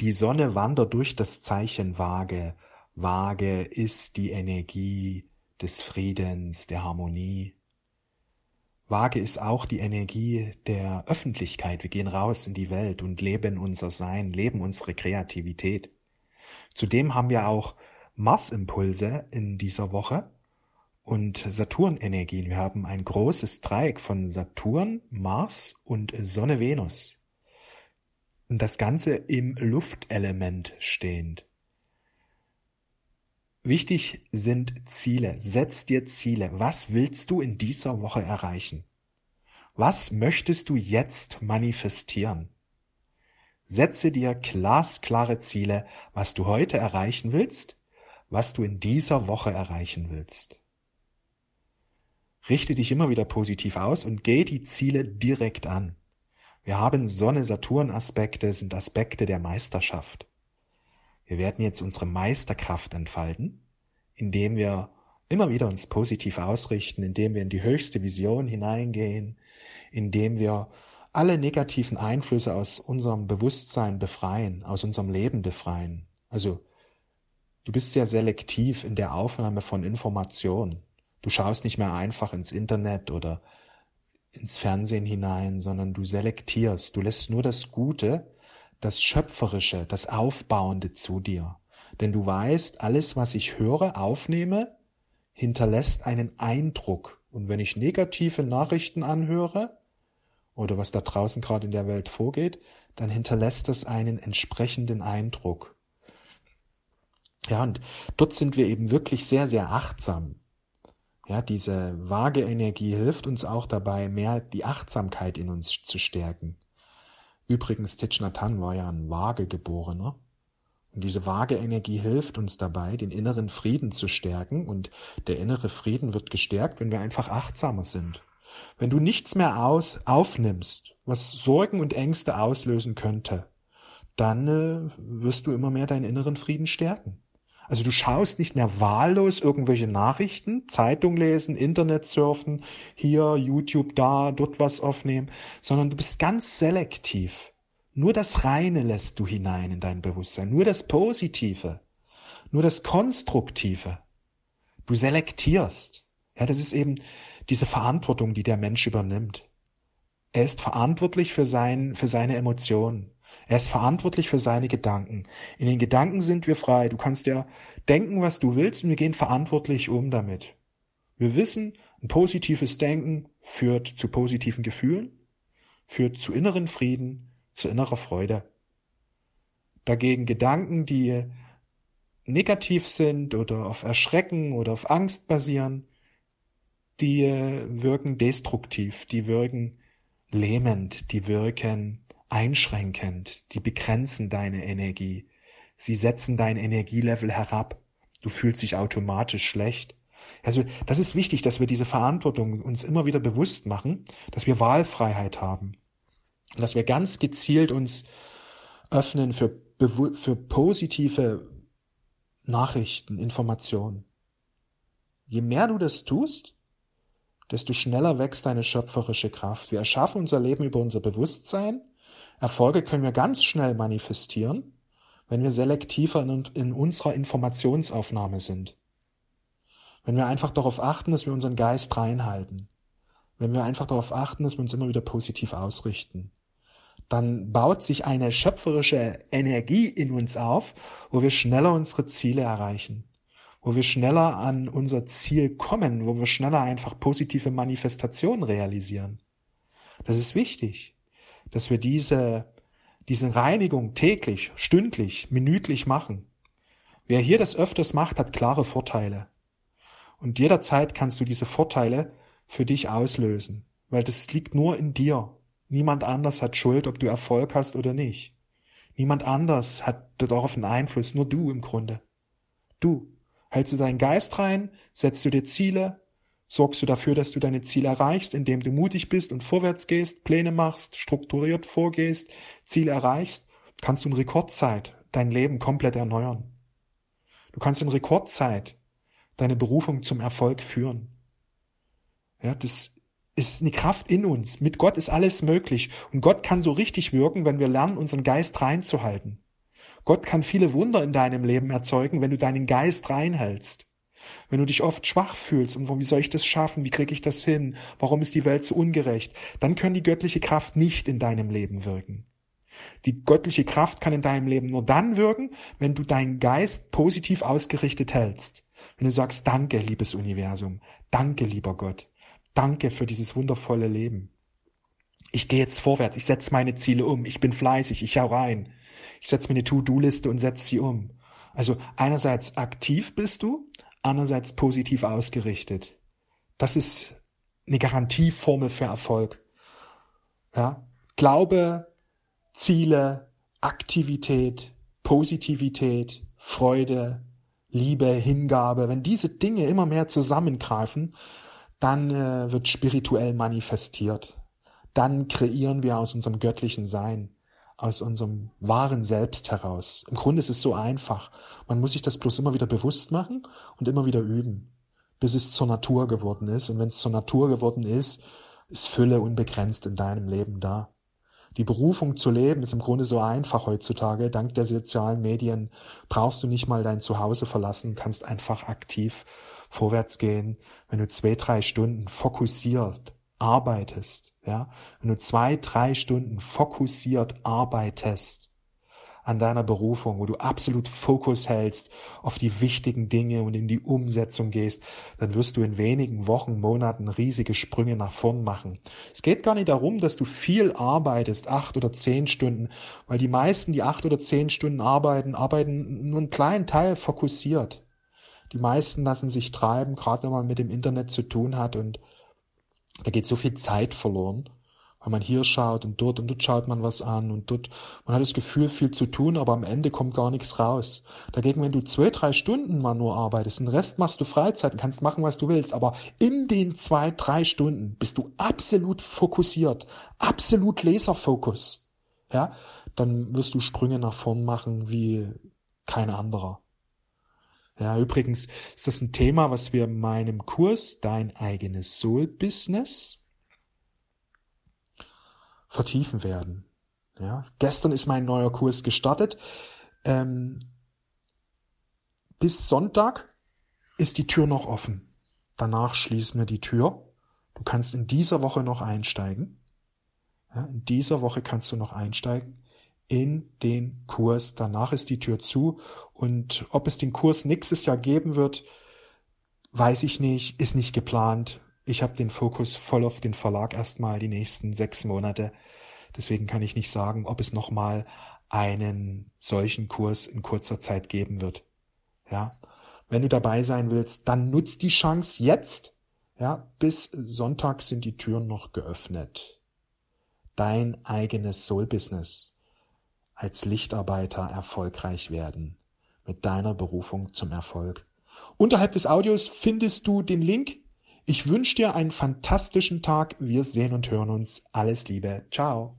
Die Sonne wandert durch das Zeichen Waage. Waage ist die Energie des Friedens, der Harmonie. Waage ist auch die Energie der Öffentlichkeit. Wir gehen raus in die Welt und leben unser Sein, leben unsere Kreativität. Zudem haben wir auch Mars-Impulse in dieser Woche und Saturn-Energien. Wir haben ein großes Dreieck von Saturn, Mars und Sonne Venus. Das Ganze im Luftelement stehend. Wichtig sind Ziele. Setz dir Ziele. Was willst du in dieser Woche erreichen? Was möchtest du jetzt manifestieren? Setze dir glasklare Ziele, was du heute erreichen willst, was du in dieser Woche erreichen willst. Richte dich immer wieder positiv aus und geh die Ziele direkt an. Wir haben Sonne-Saturn-Aspekte, sind Aspekte der Meisterschaft. Wir werden jetzt unsere Meisterkraft entfalten, indem wir immer wieder uns positiv ausrichten, indem wir in die höchste Vision hineingehen, indem wir alle negativen Einflüsse aus unserem Bewusstsein befreien, aus unserem Leben befreien. Also, du bist sehr selektiv in der Aufnahme von Informationen. Du schaust nicht mehr einfach ins Internet oder ins Fernsehen hinein, sondern du selektierst, du lässt nur das Gute, das Schöpferische, das Aufbauende zu dir. Denn du weißt, alles, was ich höre, aufnehme, hinterlässt einen Eindruck. Und wenn ich negative Nachrichten anhöre oder was da draußen gerade in der Welt vorgeht, dann hinterlässt das einen entsprechenden Eindruck. Ja, und dort sind wir eben wirklich sehr, sehr achtsam. Ja, diese vage Energie hilft uns auch dabei, mehr die Achtsamkeit in uns zu stärken. Übrigens, Thich war ja ein vage Geborener. Und diese vage Energie hilft uns dabei, den inneren Frieden zu stärken. Und der innere Frieden wird gestärkt, wenn wir einfach achtsamer sind. Wenn du nichts mehr aus, aufnimmst, was Sorgen und Ängste auslösen könnte, dann äh, wirst du immer mehr deinen inneren Frieden stärken. Also du schaust nicht mehr wahllos irgendwelche Nachrichten, Zeitung lesen, Internet surfen, hier, YouTube da, dort was aufnehmen, sondern du bist ganz selektiv. Nur das Reine lässt du hinein in dein Bewusstsein, nur das Positive, nur das Konstruktive. Du selektierst. Ja, das ist eben diese Verantwortung, die der Mensch übernimmt. Er ist verantwortlich für sein, für seine Emotionen. Er ist verantwortlich für seine Gedanken. In den Gedanken sind wir frei. Du kannst ja denken, was du willst, und wir gehen verantwortlich um damit. Wir wissen, ein positives Denken führt zu positiven Gefühlen, führt zu inneren Frieden, zu innerer Freude. Dagegen Gedanken, die negativ sind oder auf Erschrecken oder auf Angst basieren, die wirken destruktiv, die wirken lähmend, die wirken einschränkend, die begrenzen deine Energie, sie setzen dein Energielevel herab, du fühlst dich automatisch schlecht. Also das ist wichtig, dass wir diese Verantwortung uns immer wieder bewusst machen, dass wir Wahlfreiheit haben, dass wir ganz gezielt uns öffnen für, für positive Nachrichten, Informationen. Je mehr du das tust, desto schneller wächst deine schöpferische Kraft. Wir erschaffen unser Leben über unser Bewusstsein Erfolge können wir ganz schnell manifestieren, wenn wir selektiver in, in unserer Informationsaufnahme sind. Wenn wir einfach darauf achten, dass wir unseren Geist reinhalten. Wenn wir einfach darauf achten, dass wir uns immer wieder positiv ausrichten. Dann baut sich eine schöpferische Energie in uns auf, wo wir schneller unsere Ziele erreichen wo wir schneller an unser Ziel kommen, wo wir schneller einfach positive Manifestationen realisieren. Das ist wichtig dass wir diese, diese Reinigung täglich, stündlich, minütlich machen. Wer hier das öfters macht, hat klare Vorteile. Und jederzeit kannst du diese Vorteile für dich auslösen, weil das liegt nur in dir. Niemand anders hat Schuld, ob du Erfolg hast oder nicht. Niemand anders hat darauf einen Einfluss, nur du im Grunde. Du. Hältst du deinen Geist rein, setzt du dir Ziele, Sorgst du dafür, dass du deine Ziele erreichst, indem du mutig bist und vorwärts gehst, Pläne machst, strukturiert vorgehst, Ziele erreichst, kannst du in Rekordzeit dein Leben komplett erneuern. Du kannst in Rekordzeit deine Berufung zum Erfolg führen. Ja, das ist eine Kraft in uns. Mit Gott ist alles möglich. Und Gott kann so richtig wirken, wenn wir lernen, unseren Geist reinzuhalten. Gott kann viele Wunder in deinem Leben erzeugen, wenn du deinen Geist reinhältst. Wenn du dich oft schwach fühlst und wie soll ich das schaffen? Wie kriege ich das hin? Warum ist die Welt so ungerecht? Dann kann die göttliche Kraft nicht in deinem Leben wirken. Die göttliche Kraft kann in deinem Leben nur dann wirken, wenn du deinen Geist positiv ausgerichtet hältst. Wenn du sagst, danke, liebes Universum, danke, lieber Gott, danke für dieses wundervolle Leben. Ich gehe jetzt vorwärts, ich setze meine Ziele um, ich bin fleißig, ich hau rein. Ich setze mir eine To-Do-Liste und setze sie um. Also einerseits aktiv bist du, andererseits positiv ausgerichtet. Das ist eine Garantieformel für Erfolg. Ja? Glaube, Ziele, Aktivität, Positivität, Freude, Liebe, Hingabe, wenn diese Dinge immer mehr zusammengreifen, dann äh, wird spirituell manifestiert. Dann kreieren wir aus unserem göttlichen Sein, aus unserem wahren Selbst heraus. Im Grunde ist es so einfach. Man muss sich das bloß immer wieder bewusst machen und immer wieder üben, bis es zur Natur geworden ist. Und wenn es zur Natur geworden ist, ist Fülle unbegrenzt in deinem Leben da. Die Berufung zu leben ist im Grunde so einfach heutzutage. Dank der sozialen Medien brauchst du nicht mal dein Zuhause verlassen, kannst einfach aktiv vorwärts gehen. Wenn du zwei, drei Stunden fokussiert arbeitest, ja, wenn du zwei, drei Stunden fokussiert arbeitest, an deiner Berufung, wo du absolut Fokus hältst auf die wichtigen Dinge und in die Umsetzung gehst, dann wirst du in wenigen Wochen, Monaten riesige Sprünge nach vorn machen. Es geht gar nicht darum, dass du viel arbeitest, acht oder zehn Stunden, weil die meisten, die acht oder zehn Stunden arbeiten, arbeiten nur einen kleinen Teil fokussiert. Die meisten lassen sich treiben, gerade wenn man mit dem Internet zu tun hat und da geht so viel Zeit verloren weil man hier schaut und dort und dort schaut man was an und dort, man hat das Gefühl, viel zu tun, aber am Ende kommt gar nichts raus. Dagegen, wenn du zwei, drei Stunden mal nur arbeitest, den Rest machst du Freizeit und kannst machen, was du willst, aber in den zwei, drei Stunden bist du absolut fokussiert, absolut Laserfokus, ja, dann wirst du Sprünge nach vorn machen wie kein anderer. Ja, übrigens ist das ein Thema, was wir in meinem Kurs Dein eigenes Soul Business vertiefen werden. Ja, gestern ist mein neuer Kurs gestartet. Ähm, bis Sonntag ist die Tür noch offen. Danach schließen wir die Tür. Du kannst in dieser Woche noch einsteigen. Ja, in dieser Woche kannst du noch einsteigen in den Kurs. Danach ist die Tür zu. Und ob es den Kurs nächstes Jahr geben wird, weiß ich nicht, ist nicht geplant. Ich habe den Fokus voll auf den Verlag erstmal die nächsten sechs Monate. Deswegen kann ich nicht sagen, ob es nochmal einen solchen Kurs in kurzer Zeit geben wird. Ja. Wenn du dabei sein willst, dann nutzt die Chance jetzt. Ja, bis Sonntag sind die Türen noch geöffnet. Dein eigenes Soul-Business als Lichtarbeiter erfolgreich werden. Mit deiner Berufung zum Erfolg. Unterhalb des Audios findest du den Link ich wünsche dir einen fantastischen Tag. Wir sehen und hören uns. Alles Liebe. Ciao.